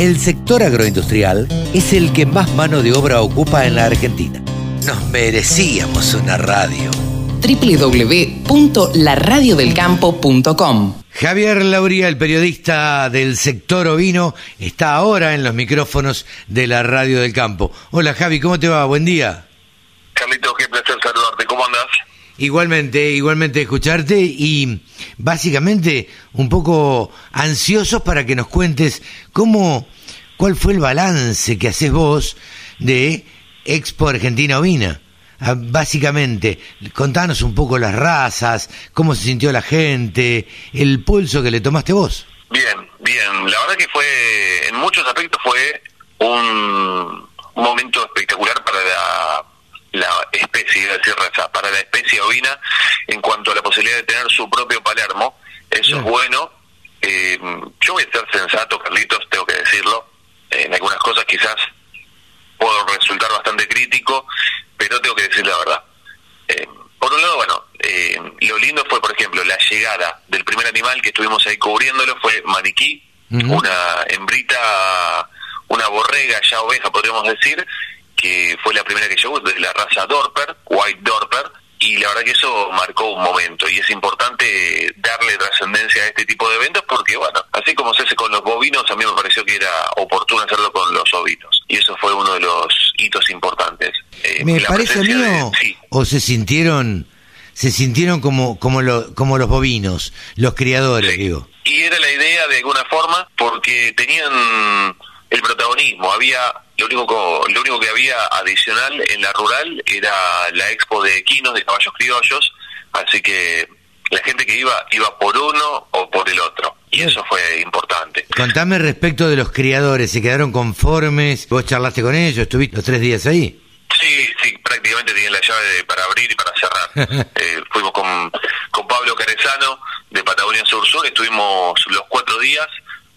El sector agroindustrial es el que más mano de obra ocupa en la Argentina. Nos merecíamos una radio. www.laradiodelcampo.com Javier Lauría, el periodista del sector ovino, está ahora en los micrófonos de la Radio del Campo. Hola Javi, ¿cómo te va? Buen día. Carlitos, qué Igualmente, igualmente escucharte y básicamente un poco ansiosos para que nos cuentes cómo, cuál fue el balance que haces vos de Expo Argentina Ovina. Ah, Básicamente, contanos un poco las razas, cómo se sintió la gente, el pulso que le tomaste vos. Bien, bien. La verdad que fue, en muchos aspectos fue un, un momento espectacular para la, la especie, iba a decir raza, para la especie ovina en cuanto a la posibilidad de tener su propio Palermo. Eso es bueno. Eh, yo voy a ser sensato, Carlitos, tengo que decirlo. En algunas cosas quizás puedo resultar bastante crítico, pero tengo que decir la verdad. Eh, por un lado, bueno, eh, lo lindo fue, por ejemplo, la llegada del primer animal que estuvimos ahí cubriéndolo fue Maniquí, una hembrita, una borrega, ya oveja podríamos decir, que fue la primera que llegó de la raza Dorper, White Dorper, y la verdad que eso marcó un momento y es importante darle trascendencia a este tipo de eventos porque, bueno, así como se hace con los bovinos, a mí me pareció que era oportuno hacerlo con los ovinos y eso fue uno de los hitos importantes. Eh, Me parece a mí presencia de- o, sí. o se sintieron, se sintieron como, como, lo- como los bovinos, los criadores, Sí. digo. Y era la idea de alguna forma porque tenían el protagonismo. Había lo único co- lo único que había adicional en la rural era la expo de equinos de caballos criollos, así que la gente que iba iba por uno o por el otro y eso fue importante. Contame respecto de los criadores, ¿se quedaron conformes? ¿Vos charlaste con ellos? ¿Estuviste los tres días ahí? Sí, sí, prácticamente tenían la llave de- para abrir y para cerrar. Eh, fuimos con, con Pablo Carezano de Patagonia Sur Sur, estuvimos los cuatro días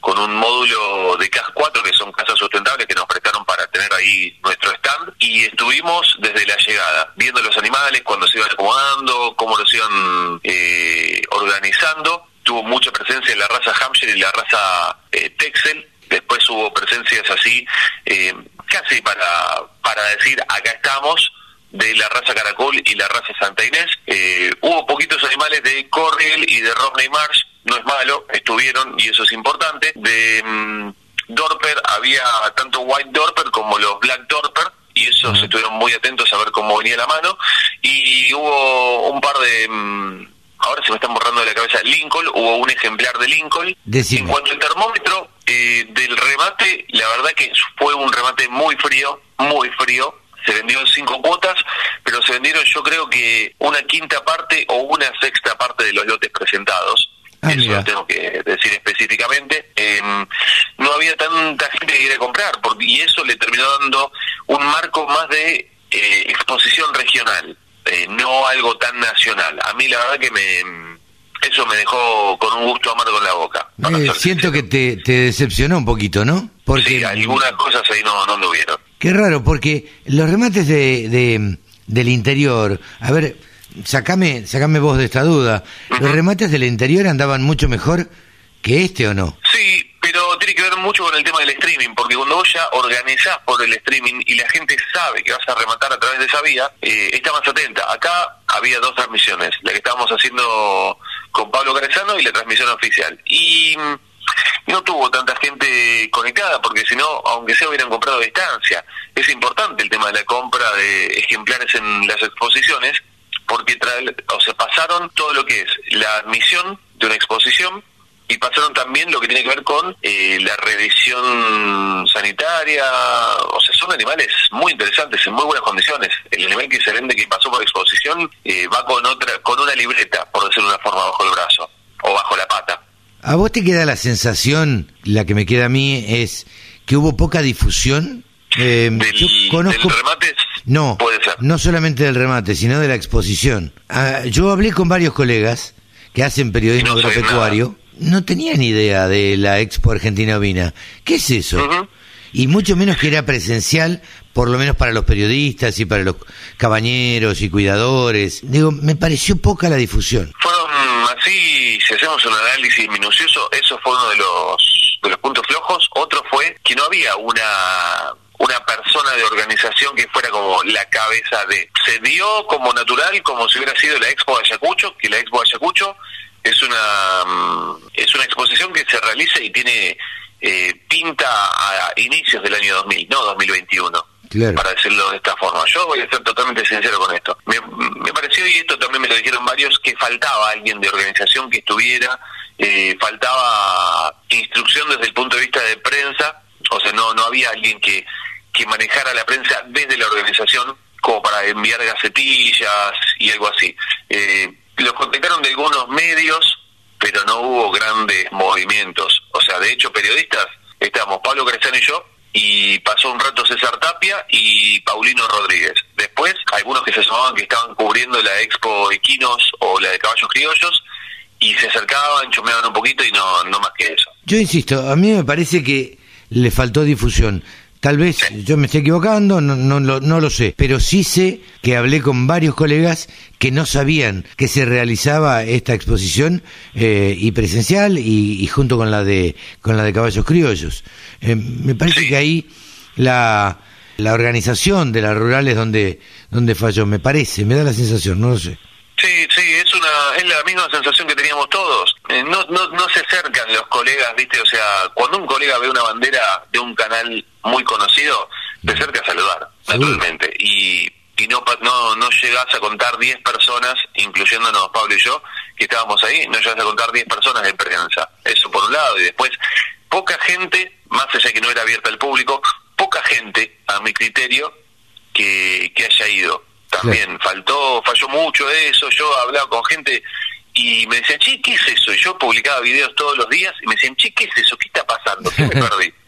con un módulo de CAS 4, que son casas sustentables que nos prestaron para tener ahí nuestro stand, y estuvimos desde la llegada, viendo los animales, cuando se iban acomodando, cómo los iban eh, organizando. Tuvo mucha presencia en la raza Hampshire y la raza eh, Texel, después hubo presencias así, eh, casi para, para decir, acá estamos, de la raza Caracol y la raza Santa Inés. Eh, hubo poquitos animales de Corriel y de Romney Marsh, no es malo, estuvieron y eso es importante. De mm, Dorper había tanto White Dorper como los Black Dorper y esos Ajá. estuvieron muy atentos a ver cómo venía la mano. Y hubo un par de... mm, ahora se me están borrando de la cabeza Lincoln, hubo un ejemplar de Lincoln. Decime. En cuanto al termómetro eh, del remate, la verdad que fue un remate muy frío, muy frío. Se vendió en cinco cuotas, pero se vendieron yo creo que una quinta parte o una sexta parte de los lotes presentados. Ah, Eso mira. lo tengo que decir específicamente. Eh, no había tanta gente que quiera comprar, porque, y eso le terminó dando un marco más de eh, exposición regional, eh, no algo tan nacional. A mí la verdad que me eso me dejó con un gusto amargo en la boca. Eh, siento que te, te decepcionó un poquito, ¿no? Porque Sí, algunas cosas ahí no, no anduvieron. Qué raro, porque los remates de, de- del interior, a ver, sacame, sacame vos de esta duda, ¿los remates del interior andaban mucho mejor que este o no? Sí, pero tiene que ver mucho con el tema del streaming, porque cuando vos ya organizás por el streaming y la gente sabe que vas a rematar a través de esa vía, eh, está más atenta. Acá había dos transmisiones, la que estábamos haciendo con Pablo Carezano y la transmisión oficial. Y mm, no tuvo tanta gente conectada, porque si no, aunque sea hubieran comprado a distancia. Es importante el tema de la compra de ejemplares en las exposiciones, porque trae- o sea, pasaron todo lo que es la admisión de una exposición y pasaron también lo que tiene que ver con eh, la revisión sanitaria, o sea, son animales muy interesantes, en muy buenas condiciones. El animal que se vende que pasó por exposición eh, va con otra, con una libreta, por decirlo de una forma, bajo el brazo o bajo la pata. ¿A vos te queda la sensación, la que me queda a mí, es que hubo poca difusión? Eh, Del, yo conozco... del remate No, puede ser. no solamente del remate, sino de la exposición. Ah, yo hablé con varios colegas que hacen periodismo no agropecuario. No tenían idea de la Expo Argentina Ovina. ¿Qué es eso? Y mucho menos que era presencial, por lo menos para los periodistas y para los cabañeros y cuidadores. Digo, me pareció poca la difusión. Fueron así, si hacemos un análisis minucioso, eso fue uno de los de los puntos flojos. Otro fue que no había una una persona de organización que fuera como la cabeza de. Se dio como natural, como si hubiera sido la Expo de Ayacucho, que la Expo de Ayacucho es una mm, es una exposición que se realiza y tiene eh, pinta a inicios del año 2000, no 2021. Para decirlo de esta forma. Yo voy a ser totalmente sincero con esto. Me, me, pareció, y esto también me lo dijeron varios, que faltaba alguien de organización que estuviera, eh, faltaba instrucción desde el punto de vista de prensa, o sea, no, no había alguien que, que manejara la prensa desde la organización como para enviar gacetillas y algo así. Eh, los contactaron de algunos medios, pero no hubo grandes movimientos. O sea, de hecho, periodistas, estábamos Pablo Crescano y yo, y pasó un rato César Tapia y Paulino Rodríguez. Después, algunos que se sumaban que estaban cubriendo la Expo Equinos o la de Caballos Criollos, y se acercaban, chumeaban un poquito y no, no más que eso. Yo insisto, a mí me parece que le faltó difusión. Tal vez yo me esté equivocando, no, no, no, lo sé, pero sí sé que hablé con varios colegas que no sabían que se realizaba esta exposición eh, y presencial y, junto con la de con la de caballos criollos. Eh, me parece que ahí la, la organización de las rurales donde donde falló, me parece, me da la sensación, no lo sé. Sí, sí, es una es la misma sensación que teníamos todos. Eh, no, no, no se acercan los colegas, ¿viste? O sea, cuando un colega ve una bandera de un canal muy conocido, te acerca a saludar, naturalmente. Y, y no, no, no llegas a contar 10 personas, incluyéndonos Pablo y yo, que estábamos ahí, no llegas a contar 10 personas de prensa. Eso por un lado. Y después, poca gente, más allá que no era abierta al público, poca gente, a mi criterio, que, que haya ido también faltó, falló mucho eso, yo hablaba con gente y me decían, che, ¿qué es eso? Y yo publicaba videos todos los días y me decían, che, ¿qué es eso? ¿Qué está pasando? ¿Qué me perdí?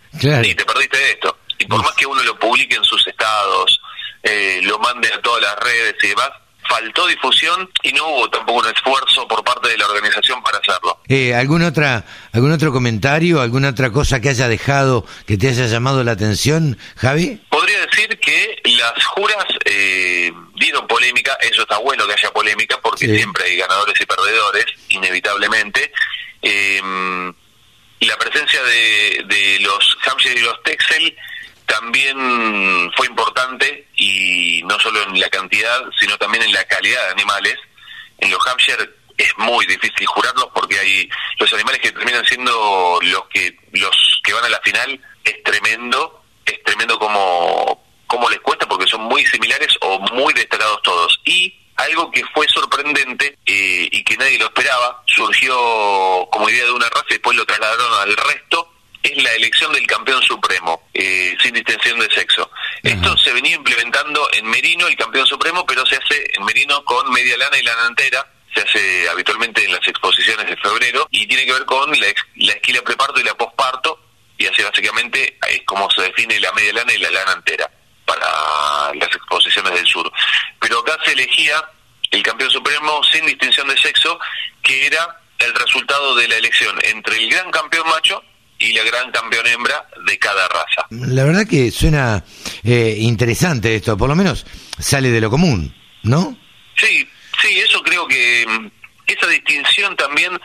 Y te perdiste de esto. Y por más que uno lo publique en sus estados, eh, lo mande a todas las redes y demás, faltó difusión y no hubo tampoco un esfuerzo por parte de la organización para hacerlo. Eh, ¿algún, otra, ¿Algún otro comentario, alguna otra cosa que haya dejado, que te haya llamado la atención, Javi? Podría decir que las juras eh, dieron polémica, eso está bueno que haya polémica porque siempre hay ganadores y perdedores, inevitablemente. Eh, la presencia de, de los Hampshire y los Texel también fue importante y no solo en la cantidad, sino también en la calidad de animales. En los Hampshire es muy difícil jurarlos porque hay los animales que terminan siendo los que los que van a la final es tremendo, es tremendo como como les cuesta porque son muy similares o muy destacados todos. Y algo que fue sorprendente eh, y que nadie lo esperaba, surgió como idea de una raza y después lo trasladaron al resto es la elección del campeón supremo, eh, sin distinción de sexo. Esto se venía implementando en Merino, el campeón supremo, pero se hace en Merino con media lana y lana entera. Se hace habitualmente en las exposiciones de febrero y tiene que ver con la, la esquila preparto y la posparto. Y así básicamente es como se define la media lana y la lana entera para las exposiciones del sur. Pero acá se elegía el campeón supremo sin distinción de sexo, que era el resultado de la elección entre el gran campeón macho y la gran campeón hembra de cada raza. La verdad que suena eh, interesante esto, por lo menos sale de lo común, ¿no? Sí, sí, eso creo que mm, esa distinción también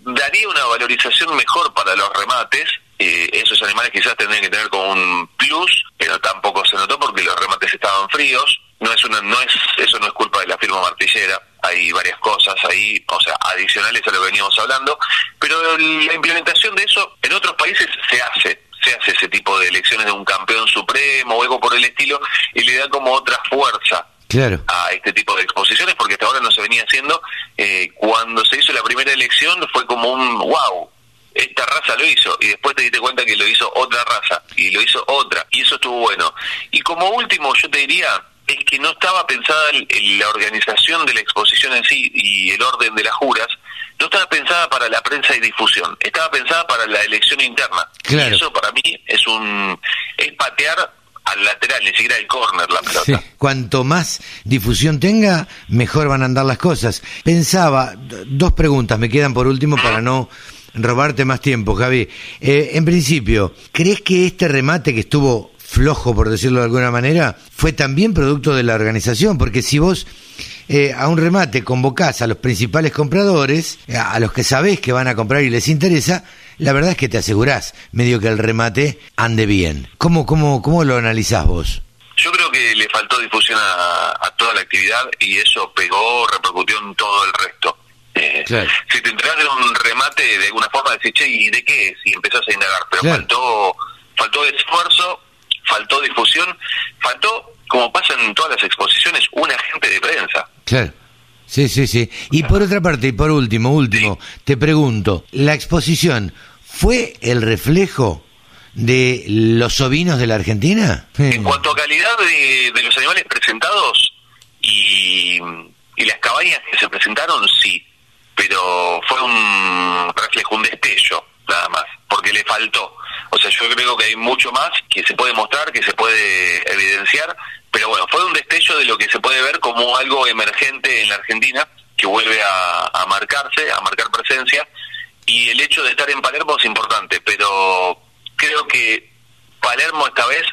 daría una valorización mejor para los remates. Eh, esos animales quizás tendrían que tener como un plus, pero tampoco se notó porque los remates estaban fríos. No es una, no es, eso no es culpa de la firma martillera hay varias cosas ahí, o sea, adicionales a lo que veníamos hablando, pero la implementación de eso en otros países se hace, se hace ese tipo de elecciones de un campeón supremo o algo por el estilo y le da como otra fuerza a este tipo de exposiciones porque hasta ahora no se venía haciendo. Eh, cuando se hizo la primera elección fue como un wow, esta raza lo hizo y después te diste cuenta que lo hizo otra raza y lo hizo otra y eso estuvo bueno. Y como último yo te diría, es que no estaba pensada en la organización de la exposición en sí y el orden de las juras, no estaba pensada para la prensa y difusión, estaba pensada para la elección interna. Y eso para mí es un es patear al lateral, ni siquiera al córner la pelota. Cuanto más difusión tenga, mejor van a andar las cosas. Pensaba, dos preguntas me quedan por último para no robarte más tiempo, Javi. Eh, en principio, ¿crees que este remate que estuvo flojo, por decirlo de alguna manera, fue también producto de la organización, porque si vos eh, a un remate convocás a los principales compradores, a los que sabés que van a comprar y les interesa, la verdad es que te asegurás medio que el remate ande bien. ¿Cómo, cómo, cómo lo analizás vos? Yo creo que le faltó difusión a, toda la actividad y eso pegó, repercutió en todo el resto. Eh, si te entregas en un remate, de alguna forma decís, che, ¿y de qué Y empezás a indagar, pero faltó, faltó esfuerzo, faltó difusión, faltó, como pasa en todas las exposiciones, un agente de prensa. Claro. Sí, sí, sí. Y por otra parte, y por último, último, te pregunto, ¿la exposición fue el reflejo de los ovinos de la Argentina? En cuanto a calidad de, los animales presentados y, las cabañas que se presentaron, sí, pero fue un reflejo, un destello, nada más, porque le faltó. O sea, yo creo que hay mucho más que se puede mostrar, que se puede evidenciar, pero bueno, fue un destello de lo que se puede ver como algo emergente en la Argentina, que vuelve a, marcarse, a marcar presencia, y el hecho de estar en Palermo es importante, pero creo que Palermo esta vez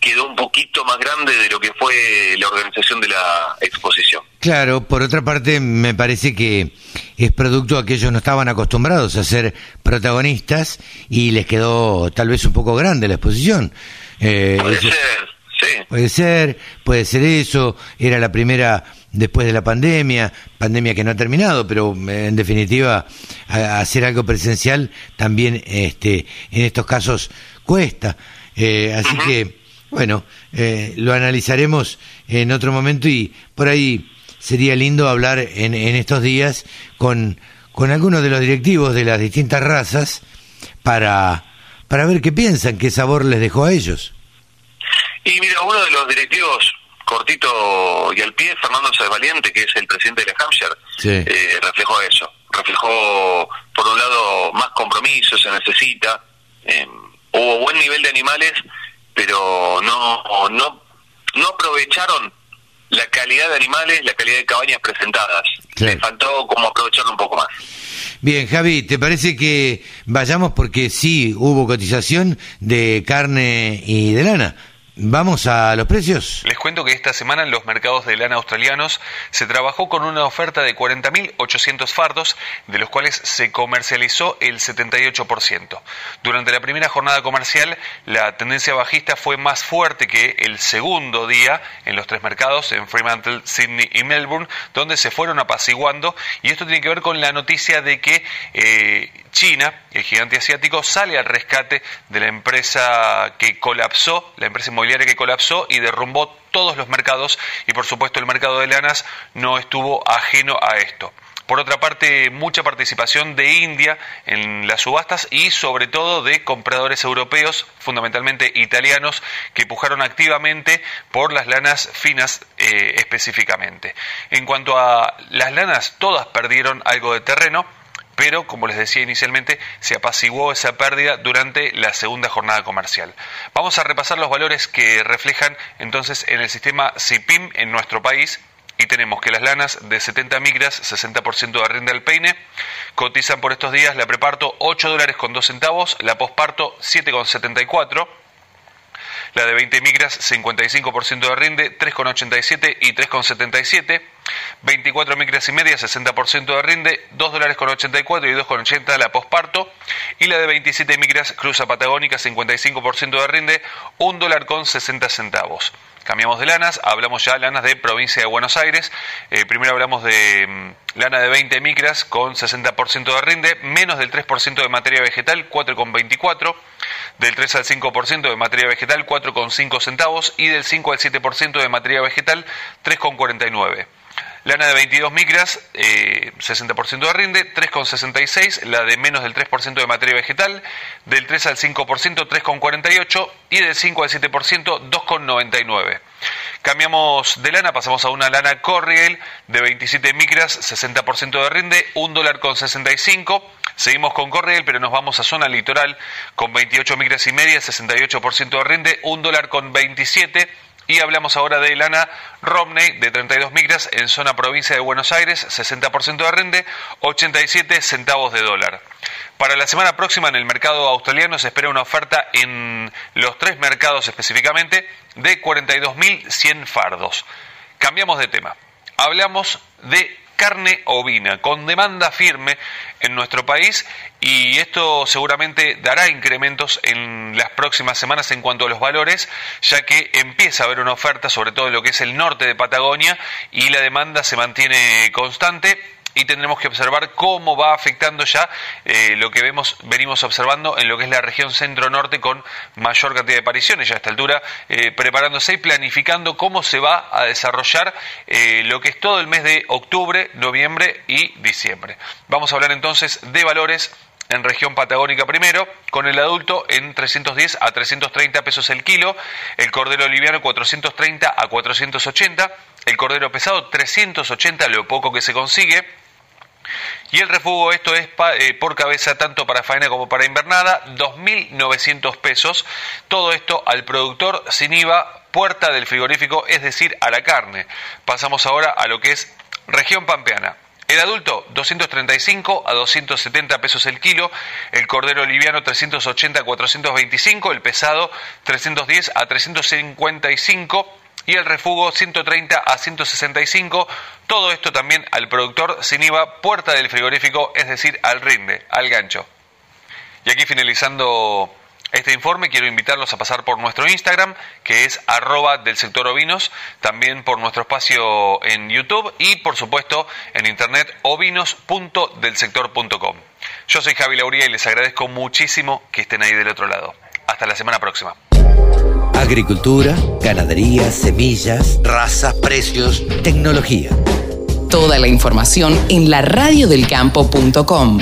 quedó un poquito más grande de lo que fue la organización de la exposición. Claro, por otra parte me parece que es producto a que ellos no estaban acostumbrados a ser protagonistas y les quedó tal vez un poco grande la exposición. Eh, Puede ser, Puede ser, puede ser eso, era la primera después de la pandemia, pandemia que no ha terminado, pero eh, en definitiva hacer algo presencial también este, en estos casos cuesta. Eh, así que, bueno, eh, lo analizaremos en otro momento y por ahí sería lindo hablar en, en estos días con, con algunos de los directivos de las distintas razas para, para ver qué piensan, qué sabor les dejó a ellos. Y mira, uno de los directivos cortito y al pie, Fernando Valiente, que es el presidente de la Hampshire, eh, reflejó eso. Reflejó, por un lado, más compromiso, se necesita. Eh, hubo buen nivel de animales, pero no, no, no aprovecharon la calidad de animales, la calidad de cabañas presentadas. Le faltó como aprovecharlo un poco más. Bien, Javi, ¿te parece que vayamos porque sí hubo cotización de carne y de lana? Vamos a los precios. Les cuento que esta semana en los mercados de lana australianos se trabajó con una oferta de 40.800 fardos, de los cuales se comercializó el 78%. Durante la primera jornada comercial, la tendencia bajista fue más fuerte que el segundo día en los tres mercados, en Fremantle, Sydney y Melbourne, donde se fueron apaciguando. Y esto tiene que ver con la noticia de que eh, China, el gigante asiático, sale al rescate de la empresa que colapsó, la empresa inmobiliaria que colapsó y derrumbó todos los mercados y por supuesto el mercado de lanas no estuvo ajeno a esto. Por otra parte, mucha participación de India en las subastas y sobre todo de compradores europeos, fundamentalmente italianos, que pujaron activamente por las lanas finas eh, específicamente. En cuanto a las lanas, todas perdieron algo de terreno pero como les decía inicialmente, se apaciguó esa pérdida durante la segunda jornada comercial. Vamos a repasar los valores que reflejan entonces en el sistema CIPIM en nuestro país. Y tenemos que las lanas de 70 micras, 60% de rinde al peine, cotizan por estos días la preparto 8 dólares con 2 centavos, la posparto 7,74 la de 20 micras 55% de rinde, 3,87 y 3,77, 24 micras y media 60% de rinde, 2 dólares con 84 y 2,80 la posparto, y la de 27 micras cruza patagónica 55% de rinde, 1 dólar con 60 centavos. Cambiamos de lanas, hablamos ya lanas de provincia de Buenos Aires. Eh, primero hablamos de mm, lana de 20 micras con 60% de rinde, menos del 3% de materia vegetal, 4,24. Del 3 al 5% de materia vegetal, 4,5 centavos. Y del 5 al 7% de materia vegetal, 3,49. Lana de 22 micras, 60% eh, de rinde, 3,66, la de menos del 3% de materia vegetal, del 3 al 5%, 3,48 y del 5 al 7%, 2,99. Cambiamos de lana, pasamos a una lana Corriel de 27 micras, 60% de rinde, 1 dólar con 65. Seguimos con Corriel, pero nos vamos a zona litoral con 28 micras y media, 68% de rinde, 1 dólar con 27 y hablamos ahora de lana Romney de 32 micras en zona provincia de Buenos Aires, 60% de rinde, 87 centavos de dólar. Para la semana próxima en el mercado australiano se espera una oferta en los tres mercados específicamente de 42.100 fardos. Cambiamos de tema. Hablamos de carne ovina, con demanda firme en nuestro país y esto seguramente dará incrementos en las próximas semanas en cuanto a los valores, ya que empieza a haber una oferta, sobre todo en lo que es el norte de Patagonia, y la demanda se mantiene constante y tendremos que observar cómo va afectando ya eh, lo que vemos, venimos observando en lo que es la región centro-norte con mayor cantidad de apariciones ya a esta altura, eh, preparándose y planificando cómo se va a desarrollar eh, lo que es todo el mes de octubre, noviembre y diciembre. Vamos a hablar entonces de valores en región patagónica primero, con el adulto en 310 a 330 pesos el kilo, el cordero liviano 430 a 480, el cordero pesado 380, lo poco que se consigue, y el refugo, esto es eh, por cabeza tanto para faena como para invernada, 2.900 pesos. Todo esto al productor sin IVA, puerta del frigorífico, es decir, a la carne. Pasamos ahora a lo que es región pampeana. El adulto 235 a 270 pesos el kilo, el cordero liviano 380 a 425, el pesado 310 a 355 y el refugo 130 a 165. Todo esto también al productor sin IVA, puerta del frigorífico, es decir, al rinde, al gancho. Y aquí finalizando este informe, quiero invitarlos a pasar por nuestro Instagram, que es arroba del sector ovinos, también por nuestro espacio en YouTube y por supuesto en internet ovinos.delsector.com. Yo soy Javi Lauría y les agradezco muchísimo que estén ahí del otro lado. Hasta la semana próxima. Agricultura, ganadería, semillas, razas, precios, tecnología. Toda la información en la radiodelcampo.com.